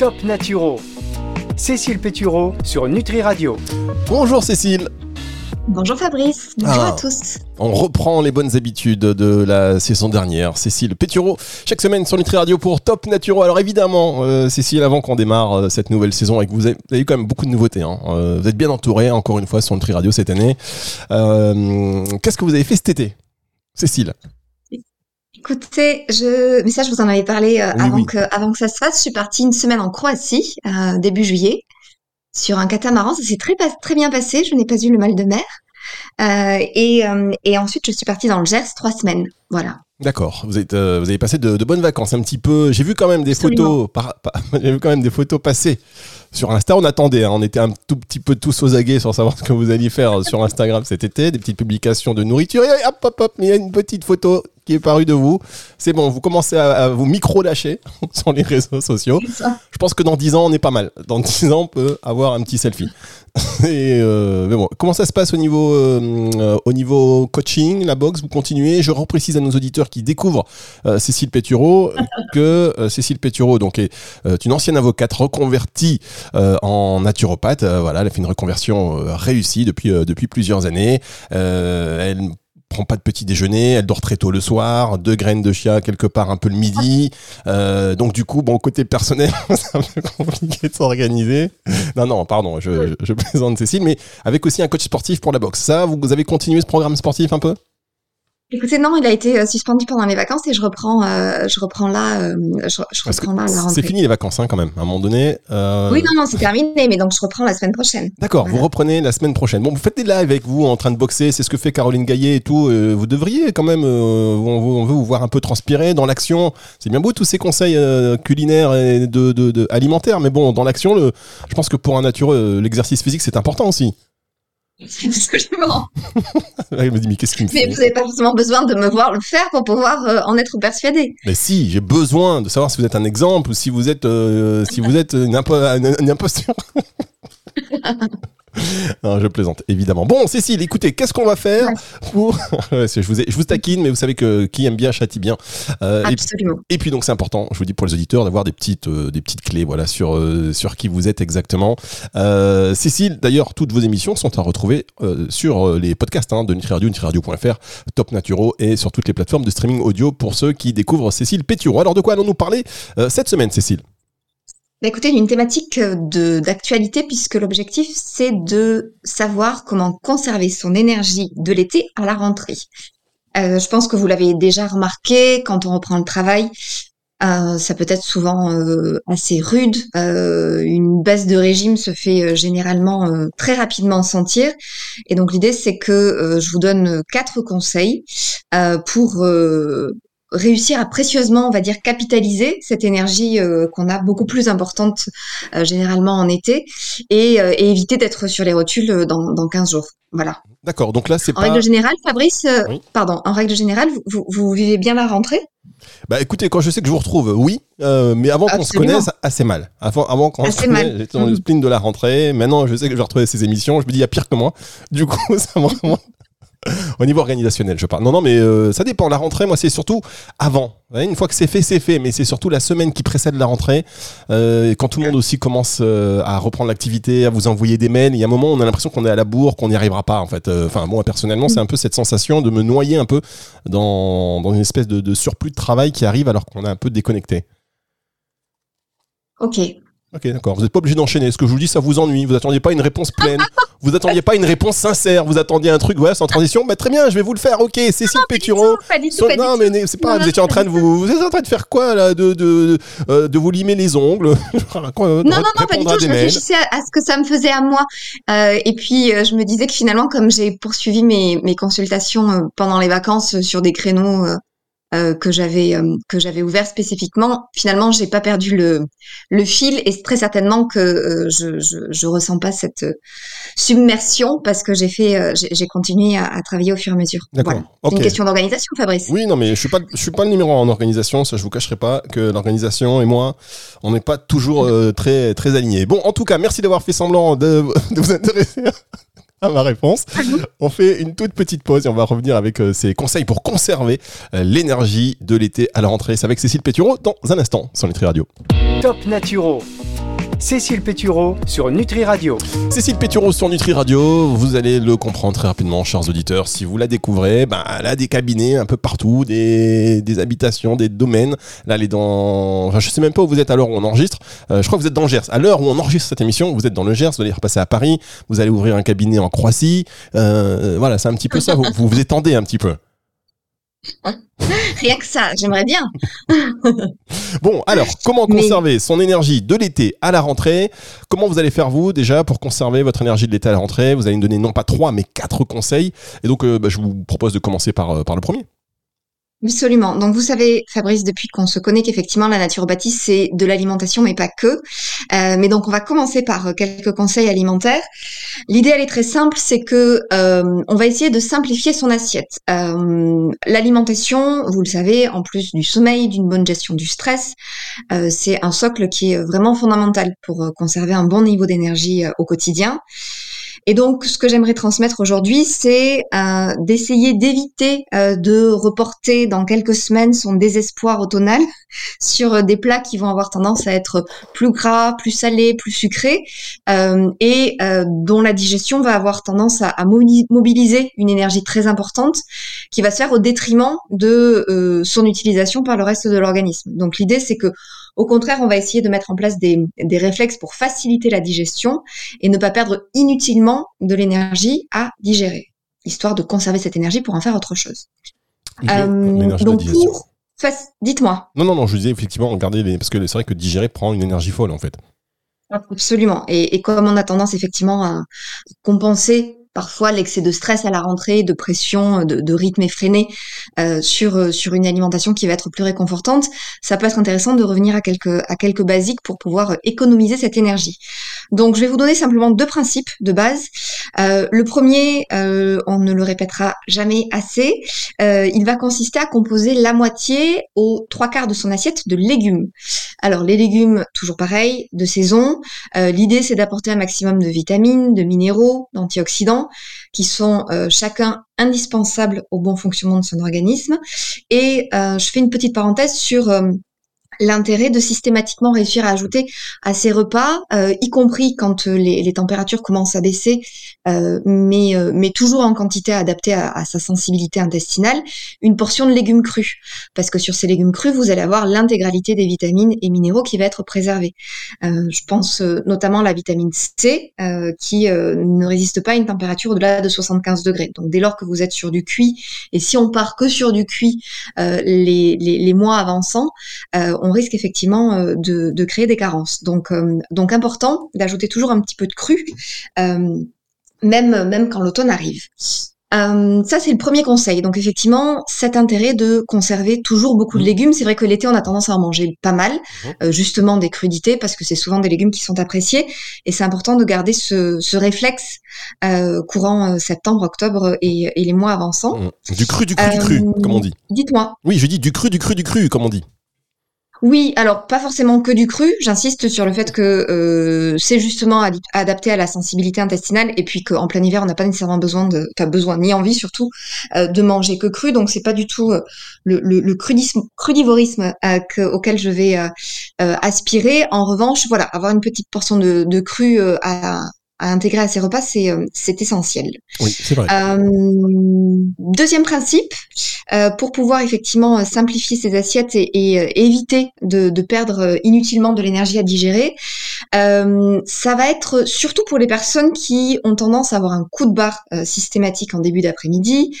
Top Naturo. Cécile Pétureau sur Nutri Radio. Bonjour Cécile. Bonjour Fabrice, bonjour Ah. à tous. On reprend les bonnes habitudes de la saison dernière. Cécile Pétureau, chaque semaine sur Nutri Radio pour Top Naturo. Alors évidemment, euh, Cécile, avant qu'on démarre euh, cette nouvelle saison, avec vous avez, vous avez eu quand même beaucoup de nouveautés. hein. Euh, vous êtes bien entouré, encore une fois, sur Nutri Radio cette année. Euh, Qu'est-ce que vous avez fait cet été Cécile? Écoutez, je, mais ça je vous en avais parlé euh, Oui, avant oui. que, avant que ça se fasse. Je suis partie une semaine en Croatie euh, début juillet sur un catamaran. Ça s'est très très bien passé. Je n'ai pas eu le mal de mer. Euh, et, et ensuite je suis partie dans le Gers trois semaines. Voilà. D'accord, vous, êtes, vous avez passé de, de bonnes vacances un petit peu. J'ai vu quand même des Absolument. photos, par- par- j'ai vu quand même des photos passer sur Insta. On attendait, hein, on était un tout petit peu tous aux aguets sur savoir ce que vous alliez faire sur Instagram cet été, des petites publications de nourriture. Et hop, hop, hop, il y a une petite photo qui est parue de vous. C'est bon, vous commencez à, à vous micro-lâcher sur les réseaux sociaux. Je pense que dans 10 ans, on est pas mal. Dans 10 ans, on peut avoir un petit selfie. Et euh, mais bon, comment ça se passe au niveau, euh, euh, au niveau coaching, la boxe? Vous continuez? Je reprécise à nos auditeurs qui découvrent euh, Cécile Pétureau que Cécile Pétureau donc, est une ancienne avocate reconvertie en naturopathe. Voilà, elle a fait une reconversion réussie depuis, depuis plusieurs années. Elle prend pas de petit déjeuner, elle dort très tôt le soir, deux graines de chia quelque part un peu le midi. Euh, donc du coup, bon côté personnel, c'est un peu compliqué de s'organiser. Non non, pardon, je, je, plaisante Cécile, mais avec aussi un coach sportif pour la boxe. Ça, vous avez continué ce programme sportif un peu? Écoutez, non, il a été euh, suspendu pendant les vacances et je reprends, euh, je reprends là, euh, je, reprends là à la rentrée. c'est fini les vacances hein, quand même. À un moment donné. euh, Oui, non, non, c'est terminé, mais donc je reprends la semaine prochaine. D'accord, vous reprenez la semaine prochaine. Bon, vous faites des lives avec vous en train de boxer, c'est ce que fait Caroline Gaillet et tout. euh, vous devriez quand même, euh, on, on veut vous voir un peu transpirer dans l'action. C'est bien beau tous ces conseils culinaires et de, de- de- alimentaires, mais bon, dans l'action, je pense que pour un natureux, l'exercice physique c'est important aussi. Absolument. Là, il me dit mais qu'est-ce qu'il me Mais fait vous n'avez pas forcément besoin de me voir le faire pour pouvoir euh, en être persuadé. Mais si, j'ai besoin de savoir si vous êtes un exemple ou si vous êtes, euh, si vous êtes une, impo- une- une imposture. non, je plaisante, évidemment. Bon, Cécile, écoutez, qu'est-ce qu'on va faire pour... Je, vous ai- je vous taquine, mais vous savez que qui aime bien châtie bien. Euh, et, Absolument. et puis donc c'est important, je vous dis pour les auditeurs, d'avoir des petites, euh, des petites clés voilà, sur, euh, sur qui vous êtes exactement. Cécile, d'ailleurs, toutes vos émissions sont à retrouver sur les podcasts hein, de Nutriradio, nutriradio.fr, Top Naturo et sur toutes les plateformes de streaming audio pour ceux qui découvrent Cécile Pétureau. Alors de quoi allons-nous parler cette semaine, Cécile? Bah, écoutez, une thématique euh, d'actualité puisque l'objectif c'est de savoir comment conserver son énergie de l'été à la rentrée. Euh, je pense que vous l'avez déjà remarqué quand on reprend le travail. euh, ça peut être souvent euh, assez rude. Euh, une baisse de régime se fait euh, généralement euh, très rapidement sentir. Et donc l'idée, c'est que je vous donne quatre conseils pour réussir à précieusement, on va dire, capitaliser cette énergie euh, qu'on a beaucoup plus importante euh, généralement en été et, euh, et éviter d'être sur les rotules dans, dans 15 jours. Voilà. D'accord, donc là c'est En pas... règle générale, Fabrice, Oui. pardon, en règle générale, vous, vous, vous vivez bien la rentrée? Bah écoutez, quand je sais que je vous retrouve, oui, mais avant qu'on se connaisse, assez mal. Avant, avant qu'on se connaisse, j'étais dans le Mhm. spleen de la rentrée. Maintenant, je sais que je vais retrouver ces émissions. Je me dis, il y a pire que moi. Du coup, ça me vraiment... Au niveau organisationnel, je parle. Non, non, mais euh, ça dépend. La rentrée, moi, c'est surtout avant. Une fois que c'est fait, c'est fait. Mais c'est surtout la semaine qui précède la rentrée. Euh, quand tout le monde aussi commence euh, à reprendre l'activité, à vous envoyer des mails. Il y a un moment, où on a l'impression qu'on est à la bourre, qu'on n'y arrivera pas, en fait. Enfin, moi, personnellement, c'est un peu cette sensation de me noyer un peu dans, dans une espèce de, de surplus de travail qui arrive alors qu'on est un peu déconnecté. Ok. Ok, d'accord. Vous n'êtes pas obligé d'enchaîner. Ce que je vous dis, ça vous ennuie. Vous attendiez pas une réponse pleine. vous attendiez pas une réponse sincère. Vous attendiez un truc, ouais, sans transition. Bah, très bien, je vais vous le faire. Ok, Cécile Sur- non, mais c'est pas. Vous étiez en train de vous. Vous êtes en train de faire quoi là De de euh, de vous limer les ongles? Non, non, non, pas du tout. Je réfléchissais à, à ce que ça me faisait à moi. Euh, et puis, euh, je me disais que finalement, comme j'ai poursuivi mes, mes consultations euh, pendant les vacances sur des créneaux euh, que j'avais euh, que j'avais ouverts spécifiquement, finalement, j'ai pas perdu le, le fil. Et c'est très certainement que euh, je, je, je ressens pas cette euh, submersion parce que j'ai fait, euh, j'ai continué à, à travailler au fur et à mesure. D'accord. Voilà. Ok. C'est une question d'organisation, Fabrice. Oui, non, mais je suis pas, je suis pas le numéro un en organisation. Ça, je vous cacherai pas que l'organisation et moi, on n'est pas toujours euh, très, très alignés. Bon, en tout cas, merci d'avoir fait semblant de, de vous intéresser à ma réponse. On fait une toute petite pause et on va revenir avec euh, ces conseils pour conserver euh, l'énergie de l'été à la rentrée. C'est avec Cécile Pétureau dans un instant sur Nutri Radio. Top Naturo. Cécile Pétureau sur Nutri Radio. Cécile Pétureau sur Nutri Radio, vous allez le comprendre très rapidement, chers auditeurs. Si vous la découvrez, ben, elle a des cabinets un peu partout, des, des habitations, des domaines. Là, elle est dans. Enfin, je sais même pas où vous êtes à l'heure où on enregistre. Euh, je crois que vous êtes dans le Gers. À l'heure où on enregistre cette émission, vous êtes dans le Gers, vous allez repasser à Paris, vous allez ouvrir un cabinet en Croatie. Euh, voilà, c'est un petit peu ça. Vous, vous vous étendez un petit peu. Rien que ça, j'aimerais bien. Bon, alors, comment Mais- conserver son énergie de l'été à la rentrée? Comment vous allez faire, vous, déjà, pour conserver votre énergie de l'été à la rentrée? Vous allez me donner non pas trois, mais quatre conseils. Et donc, euh, bah, je vous propose de commencer par, euh, par le premier. Absolument. Donc vous savez, Fabrice, depuis qu'on se connaît, qu'effectivement la naturopathie c'est de l'alimentation, mais pas que. Euh, mais donc on va commencer par euh, quelques conseils alimentaires. L'idée elle est très simple, c'est que euh, on va essayer de simplifier son assiette. L'alimentation, vous le savez, en plus du sommeil, d'une bonne gestion du stress, c'est un socle qui est vraiment fondamental pour conserver un bon niveau d'énergie au quotidien. Et donc, ce que j'aimerais transmettre aujourd'hui, c'est euh, d'essayer d'éviter euh, de reporter dans quelques semaines son désespoir automnal sur euh, des plats qui vont avoir tendance à être plus gras, plus salés, plus sucrés, et dont la digestion va avoir tendance à, à mobili- mobiliser une énergie très importante qui va se faire au détriment de son utilisation par le reste de l'organisme. Donc, l'idée, c'est que au contraire, on va essayer de mettre en place des, des réflexes pour faciliter la digestion et ne pas perdre inutilement de l'énergie à digérer, histoire de conserver cette énergie pour en faire autre chose. Euh, donc pour dites-moi. Non, non, non, je disais effectivement, regardez, les... parce que c'est vrai que digérer prend une énergie folle, en fait. Absolument. Et, et comme on a tendance effectivement à compenser parfois l'excès de stress à la rentrée, de pression, de, rythme effréné euh, sur euh, sur une alimentation qui va être plus réconfortante, ça peut être intéressant de revenir à quelques à quelques basiques pour pouvoir euh, économiser cette énergie. Donc je vais vous donner simplement deux principes de base. Euh, le premier, euh, on ne le répétera jamais assez, euh, il va consister à composer la moitié aux trois quarts de son assiette de légumes. Alors les légumes, toujours pareil, de saison. L'idée c'est d'apporter un maximum de vitamines, de minéraux, d'antioxydants, qui sont chacun indispensables au bon fonctionnement de son organisme. Et je fais une petite parenthèse sur l'intérêt de systématiquement réussir à ajouter à ses repas, euh, y compris quand euh, les, températures commencent à baisser, euh, mais, mais toujours en quantité adaptée à, sa sensibilité intestinale, une portion de légumes crus. Parce que sur ces légumes crus, vous allez avoir l'intégralité des vitamines et minéraux qui va être préservée. Je pense notamment à la vitamine C, qui ne résiste pas à une température au-delà de 75 degrés. Donc dès lors que vous êtes sur du cuit, et si on part que sur du cuit les, les, mois avançant, euh, on risque effectivement euh, de, de créer des carences. Donc, euh, donc important d'ajouter toujours un petit peu de cru, euh, même, même quand l'automne arrive. Euh, ça, c'est le premier conseil. Donc, effectivement, cet intérêt de conserver toujours beaucoup de Mhm. légumes. C'est vrai que l'été, on a tendance à en manger pas mal, euh, justement des crudités, parce que c'est souvent des légumes qui sont appréciés. Et c'est important de garder ce, ce réflexe euh, courant septembre, octobre et, et les mois avançants. Mmh. Du cru, du cru, du cru, comme on dit. Dites-moi. Oui, je dis du cru, du cru, du cru, comme on dit. Oui, alors pas forcément que du cru. J'insiste sur le fait que euh, c'est justement adapté à la sensibilité intestinale et puis qu'en plein hiver on n'a pas nécessairement besoin de, enfin besoin ni envie surtout euh, de manger que cru. Donc c'est pas du tout euh, le, le, le crudivorisme que- auquel je vais aspirer. En revanche, voilà, avoir une petite portion de, de cru à, à intégrer à ses repas, c'est euh, c'est essentiel. Oui, c'est vrai. Euh, deuxième principe, euh, pour pouvoir effectivement simplifier ses assiettes et, et, éviter de, de perdre inutilement de l'énergie à digérer, ça va être surtout pour les personnes qui ont tendance à avoir un coup de barre systématique en début d'après-midi,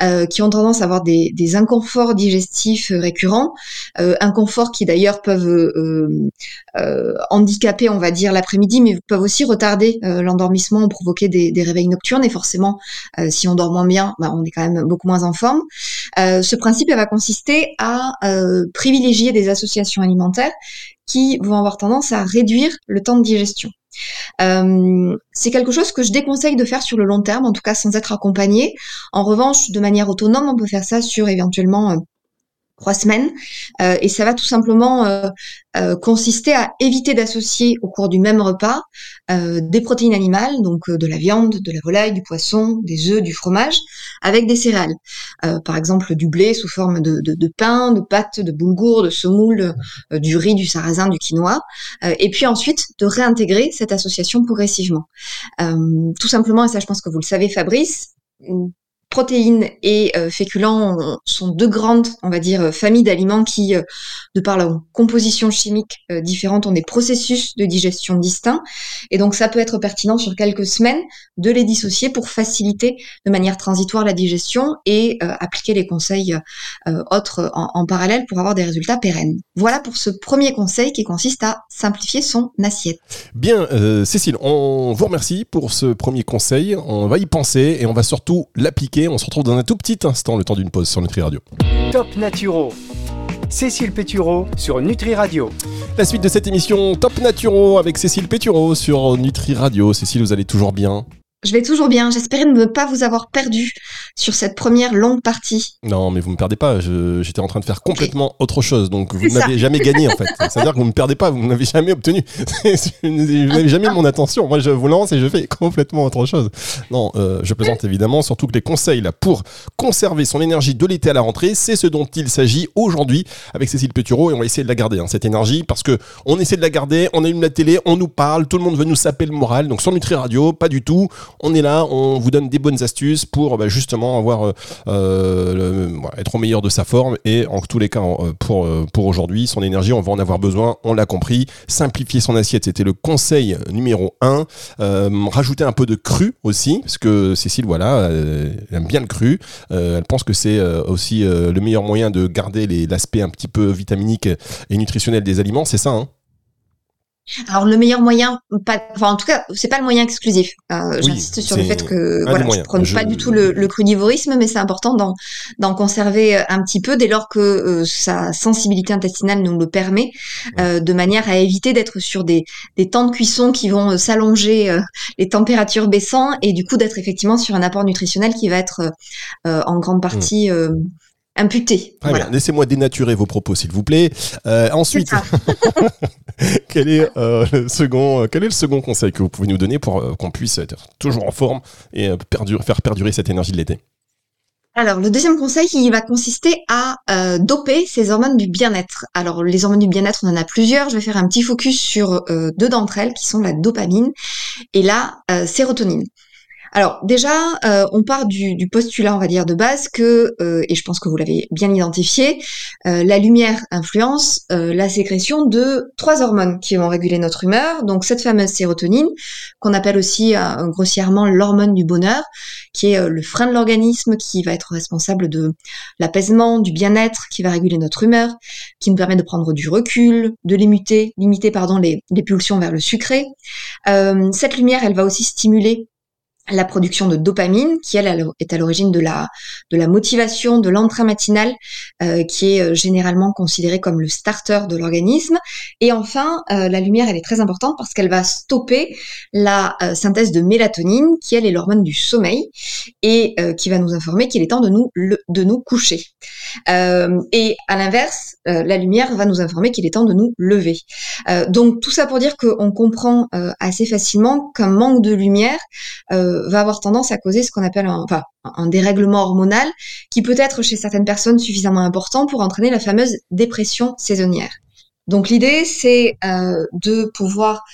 euh, qui ont tendance à avoir des, inconforts digestifs euh, récurrents, euh, inconforts qui d'ailleurs peuvent euh, handicaper, on va dire, l'après-midi, mais peuvent aussi retarder l'endormissement ou provoquer des, réveils nocturnes. Et forcément, si on dort moins bien, bah, on est quand même beaucoup moins en forme. Ce principe va consister à privilégier des associations alimentaires qui vont avoir tendance à réduire le temps de digestion. Euh, c'est quelque chose que je déconseille de faire sur le long terme, en tout cas sans être accompagné. En revanche, de manière autonome, on peut faire ça sur éventuellement euh, trois semaines. Euh, et ça va tout simplement euh, euh, consister à éviter d'associer au cours du même repas des protéines animales, donc de la viande, de la volaille, du poisson, des œufs, du fromage, avec des céréales. par exemple du blé sous forme de, de, pain, de pâtes, de boulgour, de semoule, du riz, du sarrasin, du quinoa. et puis ensuite de réintégrer cette association progressivement. tout simplement, et ça je pense que vous le savez Fabrice, protéines et euh, féculents sont deux grandes, on va dire, familles d'aliments qui, euh, de par leur composition chimique euh, différente, ont des processus de digestion distincts. Et donc, ça peut être pertinent sur quelques semaines de les dissocier pour faciliter de manière transitoire la digestion et appliquer les conseils autres en, parallèle pour avoir des résultats pérennes. Voilà pour ce premier conseil qui consiste à simplifier son assiette. Bien, Cécile, on vous remercie pour ce premier conseil. On va y penser et on va surtout l'appliquer on se retrouve dans un tout petit instant, le temps d'une pause sur Nutri Radio. Top Naturo. Cécile Pétureau sur Nutri Radio. La suite de cette émission Top Naturo avec Cécile Pétureau sur Nutri Radio. Cécile, vous allez toujours bien? Je vais toujours bien. J'espérais ne pas vous avoir perdu sur cette première longue partie. Non, mais vous me perdez pas. J'étais en train de faire complètement autre chose. Donc vous n'avez jamais gagné en fait. C'est-à-dire que vous me perdez pas. Vous n'avez jamais obtenu. vous n'avez jamais mon attention. Moi, je vous lance et je fais complètement autre chose. Non, euh, je plaisante évidemment. Surtout que les conseils là pour conserver son énergie de l'été à la rentrée, c'est ce dont il s'agit aujourd'hui avec Cécile Pétureau et on va essayer de la garder hein, cette énergie parce que on essaie de la garder. On allume la télé, on nous parle, tout le monde veut nous saper le moral. Donc sur Nutri Radio, pas du tout on est là, on vous donne des bonnes astuces pour bah, justement avoir euh, euh, être au meilleur de sa forme et en tous les cas euh, pour pour aujourd'hui son énergie on va en avoir besoin, on l'a compris. Simplifier son assiette, c'était le conseil numéro 1. rajouter un peu de cru aussi parce que Cécile voilà, elle aime bien le cru. elle pense que c'est aussi le meilleur moyen de garder l'aspect un petit peu vitaminique et nutritionnel des aliments, c'est ça hein? Alors le meilleur moyen, pas, enfin en tout cas, c'est pas le moyen exclusif. Euh, J'insiste sur le fait que voilà, je prends pas du tout le, le crudivorisme, mais c'est important d'en conserver euh, un petit peu dès lors que euh, sa sensibilité intestinale nous le permet, euh, de manière à éviter d'être sur des, des temps de cuisson qui vont euh, s'allonger, les températures baissant, et du coup d'être effectivement sur un apport nutritionnel qui va être en grande partie mmh imputé. Très bien. Laissez-moi dénaturer vos propos, s'il vous plaît. Euh, ensuite, quel est euh, le second, euh, quel est le second conseil que vous pouvez nous donner pour qu'on puisse être toujours en forme et faire perdurer cette énergie de l'été? Alors, le deuxième conseil, il va consister à doper ces hormones du bien-être. Alors, les hormones du bien-être, on en a plusieurs. Je vais faire un petit focus sur deux d'entre elles, qui sont la dopamine et la sérotonine. Alors déjà, euh, on part du, postulat, on va dire, de base que, euh, et je pense que vous l'avez bien identifié, euh, la lumière influence la sécrétion de trois hormones qui vont réguler notre humeur. Donc cette fameuse sérotonine, qu'on appelle aussi grossièrement l'hormone du bonheur, qui est le frein de l'organisme, qui va être responsable de l'apaisement, du bien-être, qui va réguler notre humeur, qui nous permet de prendre du recul, de limiter, limiter pardon, les, les pulsions vers le sucré. cette lumière, elle va aussi stimuler la production de dopamine, qui elle est à l'origine de la, de la motivation, de l'entrain matinal, euh, qui est euh, généralement considéré comme le starter de l'organisme. Et enfin, euh, la lumière, elle est très importante parce qu'elle va stopper la synthèse de mélatonine, qui elle est l'hormone du sommeil, et qui va nous informer qu'il est temps de nous coucher. et à l'inverse, la lumière va nous informer qu'il est temps de nous lever. donc tout ça pour dire qu'on comprend assez facilement qu'un manque de lumière va avoir tendance à causer ce qu'on appelle un, enfin, un dérèglement hormonal qui peut être chez certaines personnes suffisamment important pour entraîner la fameuse dépression saisonnière. Donc l'idée, c'est euh, de pouvoir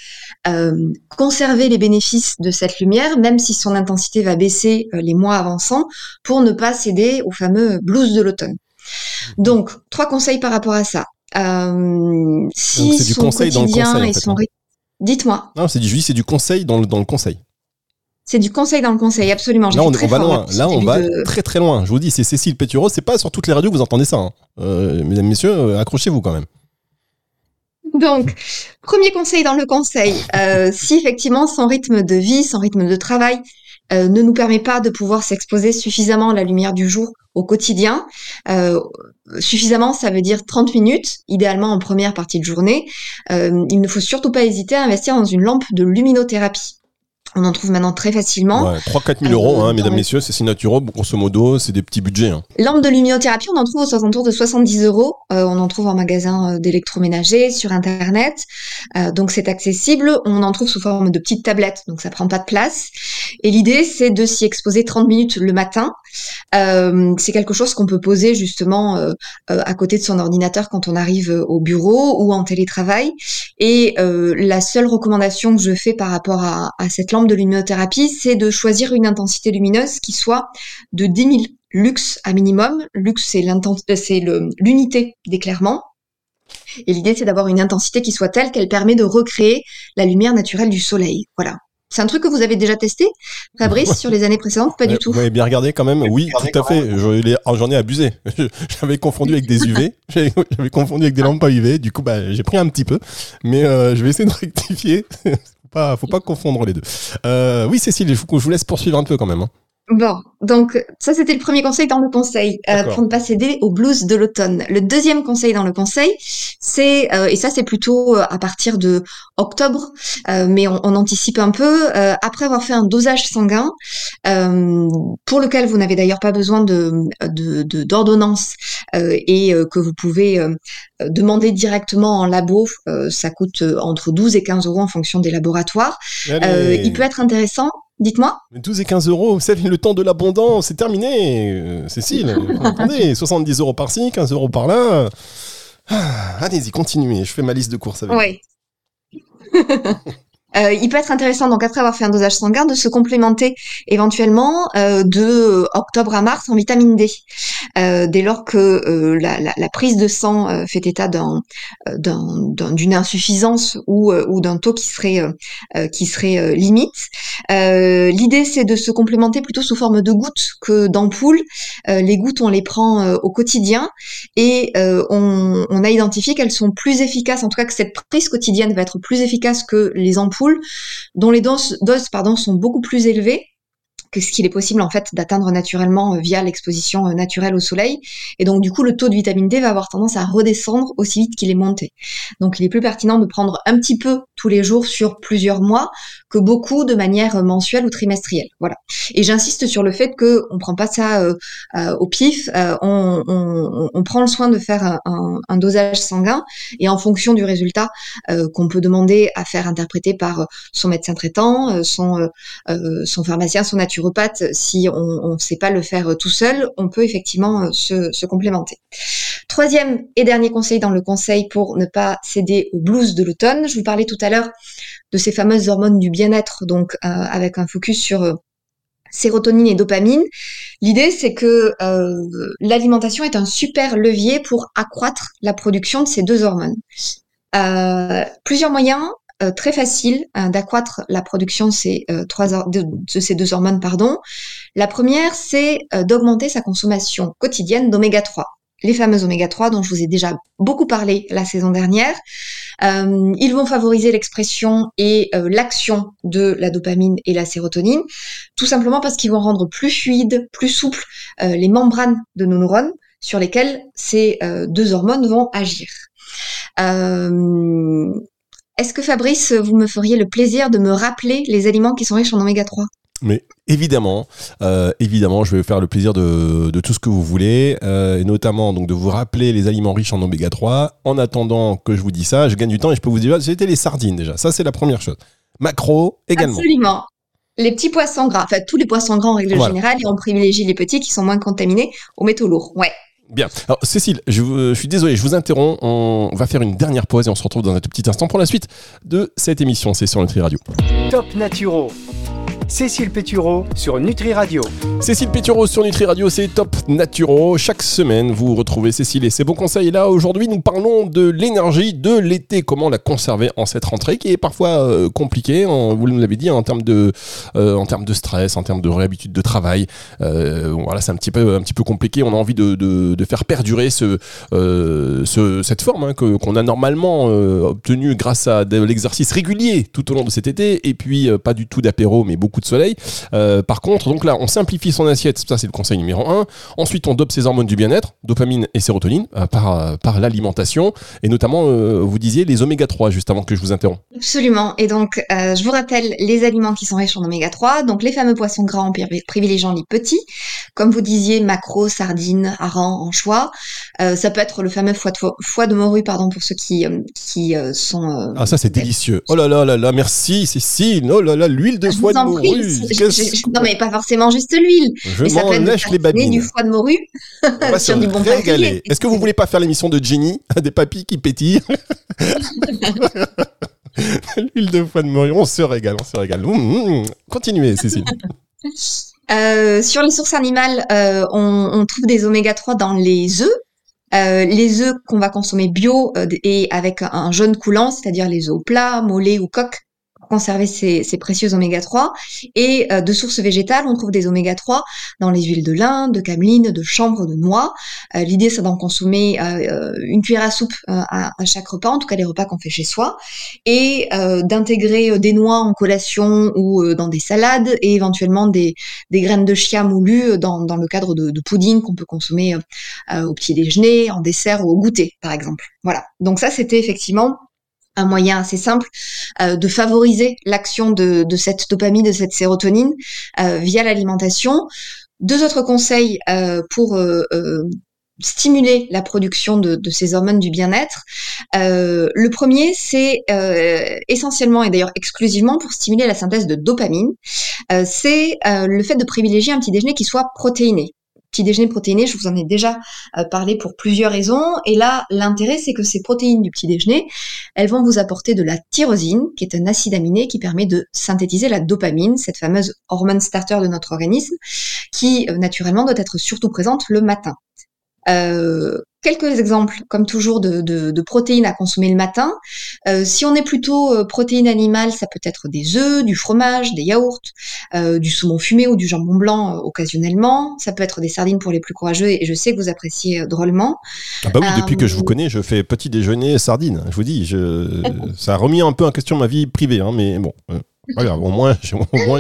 euh, conserver les bénéfices de cette lumière, même si son intensité va baisser euh, les mois avançant, pour ne pas céder au fameux blues de l'automne. Donc, trois conseils par rapport à ça. si c'est du conseil dans le conseil. Hein. Dites-moi. Non, c'est du, c'est du conseil dans le, dans le conseil. C'est du conseil dans le conseil, absolument. Là, on, va loin. Là, on va très très loin. Je vous dis, c'est Cécile Pétureau. C'est pas sur toutes les radios que vous entendez ça. Hein. Euh, mesdames, messieurs, euh, accrochez-vous quand même. Donc, premier conseil dans le conseil. Euh, si effectivement son rythme de vie, son rythme de travail ne nous permet pas de pouvoir s'exposer suffisamment à la lumière du jour au quotidien, suffisamment, ça veut dire 30 minutes, idéalement en première partie de journée, il ne faut surtout pas hésiter à investir dans une lampe de luminothérapie. On en trouve maintenant très facilement. Ouais, 3-4 000 euros, hein, mesdames, messieurs, c'est Sinaturo, grosso modo, c'est des petits budgets. Hein. Lampe de luminothérapie, on en trouve aux alentours de 70 euros. Euh, on en trouve en magasin d'électroménager, sur Internet. Euh, donc c'est accessible. On en trouve sous forme de petites tablettes, donc ça prend pas de place. Et l'idée, c'est de s'y exposer 30 minutes le matin. Euh, c'est quelque chose qu'on peut poser justement euh, euh, à côté de son ordinateur quand on arrive au bureau ou en télétravail. Et la seule recommandation que je fais par rapport à, à cette lampe de luminothérapie, c'est de choisir une intensité lumineuse qui soit de 10 000 lux à minimum. Lux, c'est l'unité d'éclairement. Et l'idée, c'est d'avoir une intensité qui soit telle qu'elle permet de recréer la lumière naturelle du soleil. Voilà. C'est un truc que vous avez déjà testé, Fabrice, sur les années précédentes? Pas du tout. Vous bien regardé quand même Oui, tout à fait. J'en ai abusé. J'avais confondu avec des UV. J'avais confondu avec des lampes à UV. Du coup, bah, j'ai pris un petit peu. Mais euh, je vais essayer de rectifier. Faut pas, confondre les deux. Euh, oui, Cécile, je vous laisse poursuivre un peu quand même. Hein. Bon, donc ça c'était le premier conseil dans le conseil euh, pour ne pas céder au blues de l'automne. Le deuxième conseil dans le conseil, c'est euh, et ça c'est plutôt euh, à partir de octobre, mais on, anticipe un peu après avoir fait un dosage sanguin pour lequel vous n'avez d'ailleurs pas besoin de d'ordonnance et que vous pouvez demander directement en labo. ça coûte entre 12 et 15 euros en fonction des laboratoires. il peut être intéressant Dites-moi. 12 et 15 euros, c'est le temps de l'abondance, c'est terminé. Euh, Cécile, attendez, 70 euros par-ci, 15 euros par-là. Ah, allez-y, continuez, je fais ma liste de courses avec Oui. Euh, il peut être intéressant, donc après avoir fait un dosage sanguin, de se complémenter éventuellement euh, de octobre à mars en vitamine D. Euh, dès lors que la, la, la, prise de sang fait état d'une insuffisance ou, ou d'un taux qui serait, qui serait limite. L'idée, c'est de se complémenter plutôt sous forme de gouttes que d'ampoules. les gouttes, on les prend au quotidien et on, on a identifié qu'elles sont plus efficaces, en tout cas que cette prise quotidienne va être plus efficace que les ampoules dont les doses, pardon, sont beaucoup plus élevées que ce qu'il est possible en fait d'atteindre naturellement euh, via l'exposition euh, naturelle au soleil. Et donc du coup, le taux de vitamine D va avoir tendance à redescendre aussi vite qu'il est monté. Donc il est plus pertinent de prendre un petit peu tous les jours sur plusieurs mois que beaucoup de manière mensuelle ou trimestrielle. Voilà. Et j'insiste sur le fait que on prend pas ça euh, euh, au pif, euh, on, prend le soin de faire un, dosage sanguin et en fonction du résultat qu'on peut demander à faire interpréter par son médecin traitant, son son pharmacien, son naturopathe, si on ne sait pas le faire tout seul, on peut effectivement se, se complémenter. Troisième et dernier conseil dans le conseil pour ne pas céder au blues de l'automne, je vous parlais tout à l'heure de ces fameuses hormones du bien-être, donc euh, avec un focus sur euh, sérotonine et dopamine. L'idée, c'est que euh, l'alimentation est un super levier pour accroître la production de ces deux hormones. plusieurs moyens très faciles d'accroître la production de ces, trois de, ces deux hormones. Pardon. La première, c'est d'augmenter sa consommation quotidienne d'oméga 3 les fameux oméga 3 dont je vous ai déjà beaucoup parlé la saison dernière. Euh, ils vont favoriser l'expression et euh, l'action de la dopamine et la sérotonine, tout simplement parce qu'ils vont rendre plus fluide, plus souple euh, les membranes de nos neurones sur lesquelles ces deux hormones vont agir. Est-ce que Fabrice, vous me feriez le plaisir de me rappeler les aliments qui sont riches en oméga 3 mais évidemment, euh, évidemment, je vais faire le plaisir de, tout ce que vous voulez, euh, et notamment donc de vous rappeler les aliments riches en oméga 3. En attendant que je vous dise ça, je gagne du temps et je peux vous dire, c'était les sardines déjà. Ça, c'est la première chose. Macro également. Absolument. Les petits poissons gras, enfin tous les poissons gras en règle générale, et on privilégie les petits qui sont moins contaminés aux métaux lourds. Ouais. Bien. Alors, Cécile, je, je, suis désolé, je vous interromps. On va faire une dernière pause et on se retrouve dans un tout petit instant pour la suite de cette émission. C'est sur Nutri Radio. Top Naturo. Cécile Pétureau sur Nutri Radio. Cécile Pétureau sur Nutri Radio, c'est Top Naturo. Chaque semaine, vous retrouvez Cécile et ses bons conseils. Là, aujourd'hui, nous parlons de l'énergie de l'été. Comment la conserver en cette rentrée qui est parfois euh, compliquée, vous nous l'avez dit, en termes, de, euh, en termes de stress, en termes de réhabitude de travail. Euh, voilà, c'est un petit, peu, un petit peu compliqué. On a envie de, de, faire perdurer ce, ce cette forme hein, qu'on a normalement obtenue grâce à de l'exercice régulier tout au long de cet été. Et puis, pas du tout d'apéro, mais beaucoup de soleil. Euh, par contre, donc là, on simplifie son assiette, ça c'est le conseil numéro 1. Ensuite, on dope ses hormones du bien-être, dopamine et sérotonine, euh, par, euh, par l'alimentation, et notamment, vous disiez les oméga 3, juste avant que je vous interromps. Absolument. Et donc, je vous rappelle les aliments qui sont riches en oméga 3. Donc, les fameux poissons gras en privilégiant les petits. Comme vous disiez, macro, sardines, harengs, anchois. Ça peut être le fameux foie de, foie de morue, pardon, pour ceux qui, qui sont... Ah, ça, c'est délicieux. Oh là là là là, merci Cécile. Oh là là, l'huile de foie de morue. Non, mais pas forcément juste l'huile. Je m'en lèche les babines. du foie de morue. On va sur du bon Est-ce que vous voulez pas faire l'émission de Jenny Des papilles qui pétillent L'huile de foie de morue, on se régale, on se régale. Mmh, mmh. Continuez, Cécile. Euh, sur les sources animales, euh, on, on, trouve des oméga 3 dans les œufs. Euh, les œufs qu'on va consommer bio et avec un jaune coulant, c'est-à-dire les œufs plats, mollets ou coques, conserver ces, ces précieux oméga 3. Et euh, de sources végétales, on trouve des oméga 3 dans les huiles de lin, de cameline, de chanvre, de noix. Euh, l'idée, c'est d'en consommer euh, une cuillère à soupe à, à, chaque repas, en tout cas les repas qu'on fait chez soi, et d'intégrer des noix en collation ou dans des salades, et éventuellement des, des graines de chia moulues dans, dans le cadre de, de pudding qu'on peut consommer au petit déjeuner, en dessert ou au goûter, par exemple. Voilà. Donc ça, c'était effectivement un moyen assez simple euh, de favoriser l'action de, cette dopamine, de cette sérotonine euh, via l'alimentation. Deux autres conseils euh, pour stimuler la production de, ces hormones du bien-être. le premier, c'est essentiellement et d'ailleurs exclusivement pour stimuler la synthèse de dopamine. c'est le fait de privilégier un petit déjeuner qui soit protéiné petit déjeuner protéiné, je vous en ai déjà euh, parlé pour plusieurs raisons. Et là, l'intérêt, c'est que ces protéines du petit déjeuner, elles vont vous apporter de la tyrosine, qui est un acide aminé qui permet de synthétiser la dopamine, cette fameuse hormone starter de notre organisme, qui euh, naturellement doit être surtout présente le matin. Euh, quelques exemples, comme toujours, de, de, protéines à consommer le matin. Euh, si on est plutôt euh, protéines animales, ça peut être des œufs, du fromage, des yaourts, euh, du saumon fumé ou du jambon blanc occasionnellement. Ça peut être des sardines pour les plus courageux et je sais que vous appréciez drôlement. Ah bah oui, depuis que je vous connais, je fais petit déjeuner sardines. Je vous dis, je... ça a remis un peu en question ma vie privée, hein, mais bon. Pas grave, au moins,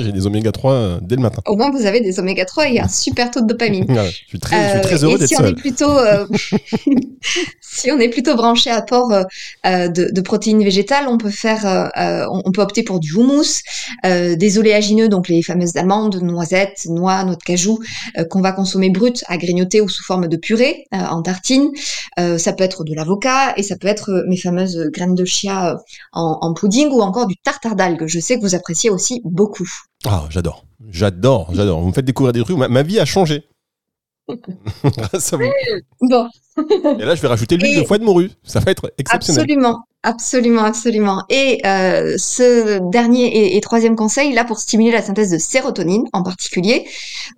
j'ai des oméga 3 euh, dès le matin. Au moins, vous avez des oméga 3 et un super taux de dopamine. je, suis très, très heureux d'être si seul. On est plutôt, euh, si on est plutôt branché à port euh, de, de, protéines végétales, on peut faire, on, peut opter pour du houmous, des oléagineux, donc les fameuses amandes, noisettes, noix, noix de cajou, qu'on va consommer brut, à grignoter ou sous forme de purée en tartine. ça peut être de l'avocat et ça peut être mes fameuses graines de chia en, en pudding ou encore du tartare d'algues. Je sais que vous appréciez aussi beaucoup. Ah, j'adore. J'adore, j'adore. Vous me faites découvrir des trucs. Ma, vie a changé. ça Bon. Et là, je vais rajouter l'huile de foie de morue. Ça va être exceptionnel. Absolument, absolument, absolument. Et euh, ce dernier et, troisième conseil, là, pour stimuler la synthèse de sérotonine en particulier,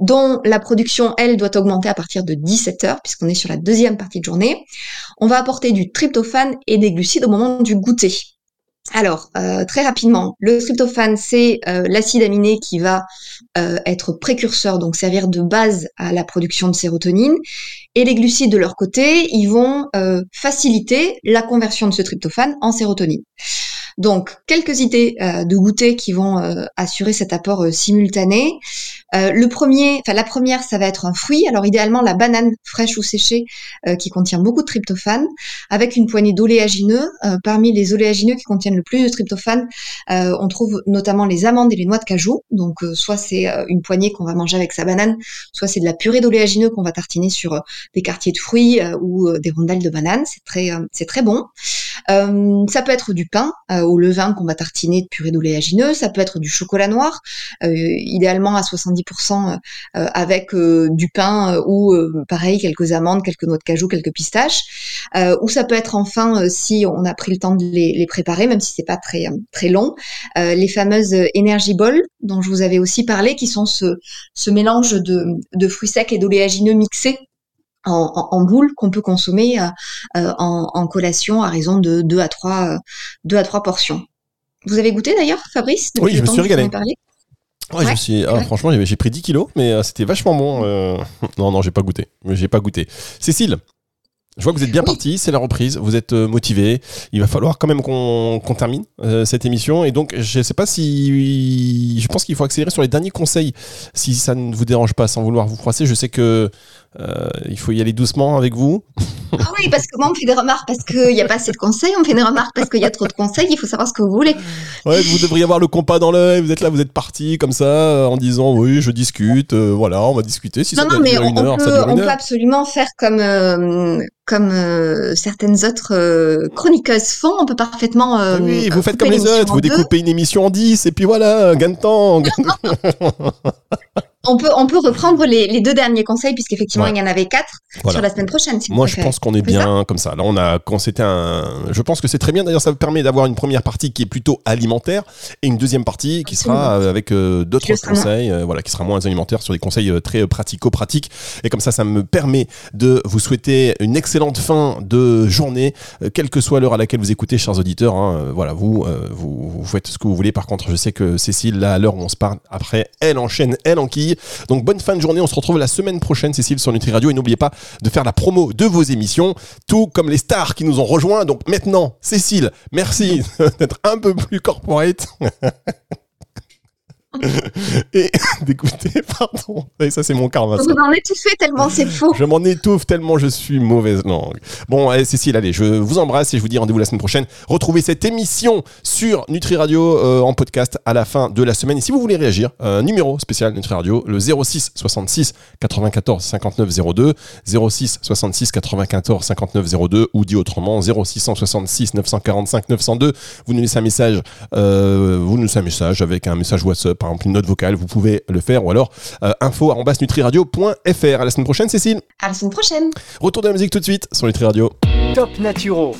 dont la production, elle, doit augmenter à partir de 17 heures, puisqu'on est sur la deuxième partie de journée, on va apporter du tryptophane et des glucides au moment du goûter. Alors, euh, très rapidement, le tryptophane, c'est euh, l'acide aminé qui va euh, être précurseur, donc servir de base à la production de sérotonine. Et les glucides, de leur côté, ils vont faciliter la conversion de ce tryptophane en sérotonine. Donc, quelques idées de goûter qui vont assurer cet apport simultané. Euh, le premier, la première, ça va être un fruit. Alors idéalement la banane fraîche ou séchée euh, qui contient beaucoup de tryptophane, avec une poignée d'oléagineux. Euh, parmi les oléagineux qui contiennent le plus de tryptophane, on trouve notamment les amandes et les noix de cajou. Donc soit c'est une poignée qu'on va manger avec sa banane, soit c'est de la purée d'oléagineux qu'on va tartiner sur des quartiers de fruits ou des rondelles de banane. C'est très, c'est très bon. Ça peut être du pain au levain qu'on va tartiner de purée d'oléagineux. Ça peut être du chocolat noir, idéalement à 70% euh, euh, avec euh, du pain ou pareil quelques amandes, quelques noix de cajou, quelques pistaches. ou ça peut être enfin si on a pris le temps de les, préparer, même si c'est pas très très long, les fameuses Energy Balls dont je vous avais aussi parlé, qui sont ce, ce mélange de, de fruits secs et d'oléagineux mixés en, en, boule qu'on peut consommer en, en, collation à raison de 2 à 3, 2 à 3 portions. Vous avez goûté d'ailleurs, Fabrice Oui, je me suis régalé. Ouais, je suis... Ah, franchement, j'ai pris 10 kilos, mais euh, c'était vachement bon. Euh. Non, non, j'ai pas goûté. J'ai pas goûté. Cécile, je vois que vous êtes bien parti, c'est la reprise, vous êtes euh, motivé. Il va falloir quand même qu'on termine cette émission. Et donc, je sais pas si. Je pense qu'il faut accélérer sur les derniers conseils, si ça ne vous dérange pas, sans vouloir vous froisser. Je sais que Euh, il faut y aller doucement avec vous. Ah oui, parce que moi, on me fait des remarques parce qu'il n'y a pas assez de conseils, on me fait des remarques parce qu'il y a trop de conseils, il faut savoir ce que vous voulez. Ouais, vous devriez avoir le compas dans l'œil, vous êtes là, vous êtes parti comme ça, euh, en disant oui, je discute, euh, voilà, on va discuter. Si non, ça non, mais on, heure, peut, on peut absolument faire comme, euh, comme certaines autres chroniqueuses font, on peut parfaitement. Ah oui, vous faites comme les autres, vous deux. découpez une émission en 10 et puis voilà, gain de temps. On peut, on peut reprendre les, les deux derniers conseils, puisqu'effectivement, Ouais. il y en avait quatre Voilà. sur la semaine prochaine. Si Moi, je pense qu'on est ça bien comme ça. Là, on a, quand c'était un, je pense que c'est très bien. D'ailleurs, ça permet d'avoir une première partie qui est plutôt alimentaire et une deuxième partie qui sera euh, avec euh, d'autres conseils, euh, voilà, qui sera moins alimentaire sur des conseils euh, très pratico-pratiques. Et comme ça, ça me permet de vous souhaiter une excellente fin de journée, quelle que soit l'heure à laquelle vous écoutez, chers auditeurs. hein. Voilà, vous, vous, vous faites ce que vous voulez. Par contre, je sais que Cécile, là, à l'heure où on se parle, après, elle enchaîne, elle enquille. Donc, bonne fin de journée. On se retrouve la semaine prochaine, Cécile, sur Nutri Radio. Et n'oubliez pas de faire la promo de vos émissions, tout comme les stars qui nous ont rejoints. Donc maintenant, Cécile, merci d'être un peu plus corporate. Et d'écouter, pardon. Et ça, c'est mon karma. Vous en étouffez tellement c'est faux. Je m'en étouffe tellement je suis mauvaise langue. Bon, allez, Cécile, allez, je vous embrasse et je vous dis rendez-vous la semaine prochaine. Retrouvez cette émission sur Nutri Radio euh, en podcast à la fin de la semaine. Et si vous voulez réagir, euh, numéro spécial Nutri Radio, le 06 66 94 59 02, 06 66 94 59 02, ou dit autrement 0666 945 902. Vous nous laissez un message, euh, vous nous laissez un message avec un message WhatsApp, par exemple une note vocale, vous pouvez le faire, ou alors euh. À la semaine prochaine, Cécile. À la semaine prochaine. Retour de la musique tout de suite sur Nutri Radio. Top Naturo.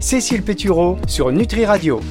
Cécile Pétureau sur Nutri Radio.